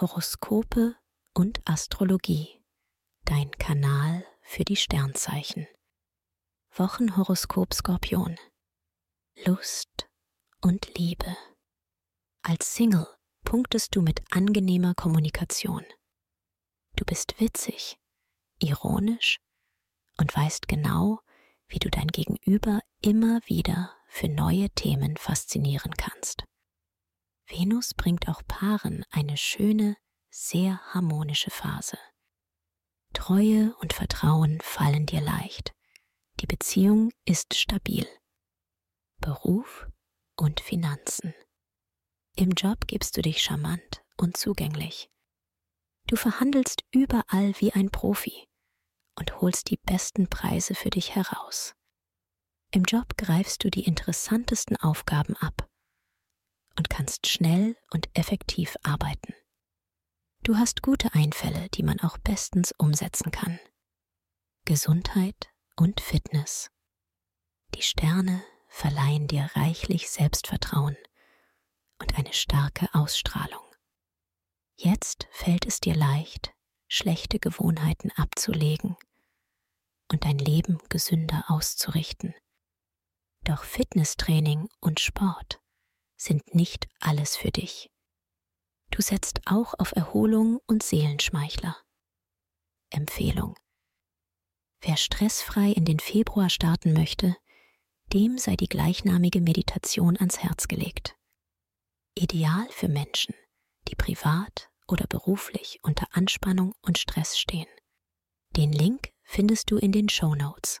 Horoskope und Astrologie. Dein Kanal für die Sternzeichen. Wochenhoroskop Skorpion. Lust und Liebe. Als Single punktest du mit angenehmer Kommunikation. Du bist witzig, ironisch und weißt genau, wie du dein Gegenüber immer wieder für neue Themen faszinieren kannst. Venus bringt auch Paaren eine schöne, sehr harmonische Phase. Treue und Vertrauen fallen dir leicht. Die Beziehung ist stabil. Beruf und Finanzen. Im Job gibst du dich charmant und zugänglich. Du verhandelst überall wie ein Profi und holst die besten Preise für dich heraus. Im Job greifst du die interessantesten Aufgaben ab und kannst schnell und effektiv arbeiten. Du hast gute Einfälle, die man auch bestens umsetzen kann. Gesundheit und Fitness. Die Sterne verleihen dir reichlich Selbstvertrauen und eine starke Ausstrahlung. Jetzt fällt es dir leicht, schlechte Gewohnheiten abzulegen und dein Leben gesünder auszurichten. Doch Fitnesstraining und Sport sind nicht alles für dich. Du setzt auch auf Erholung und Seelenschmeichler. Empfehlung. Wer stressfrei in den Februar starten möchte, dem sei die gleichnamige Meditation ans Herz gelegt. Ideal für Menschen, die privat oder beruflich unter Anspannung und Stress stehen. Den Link findest du in den Show Notes.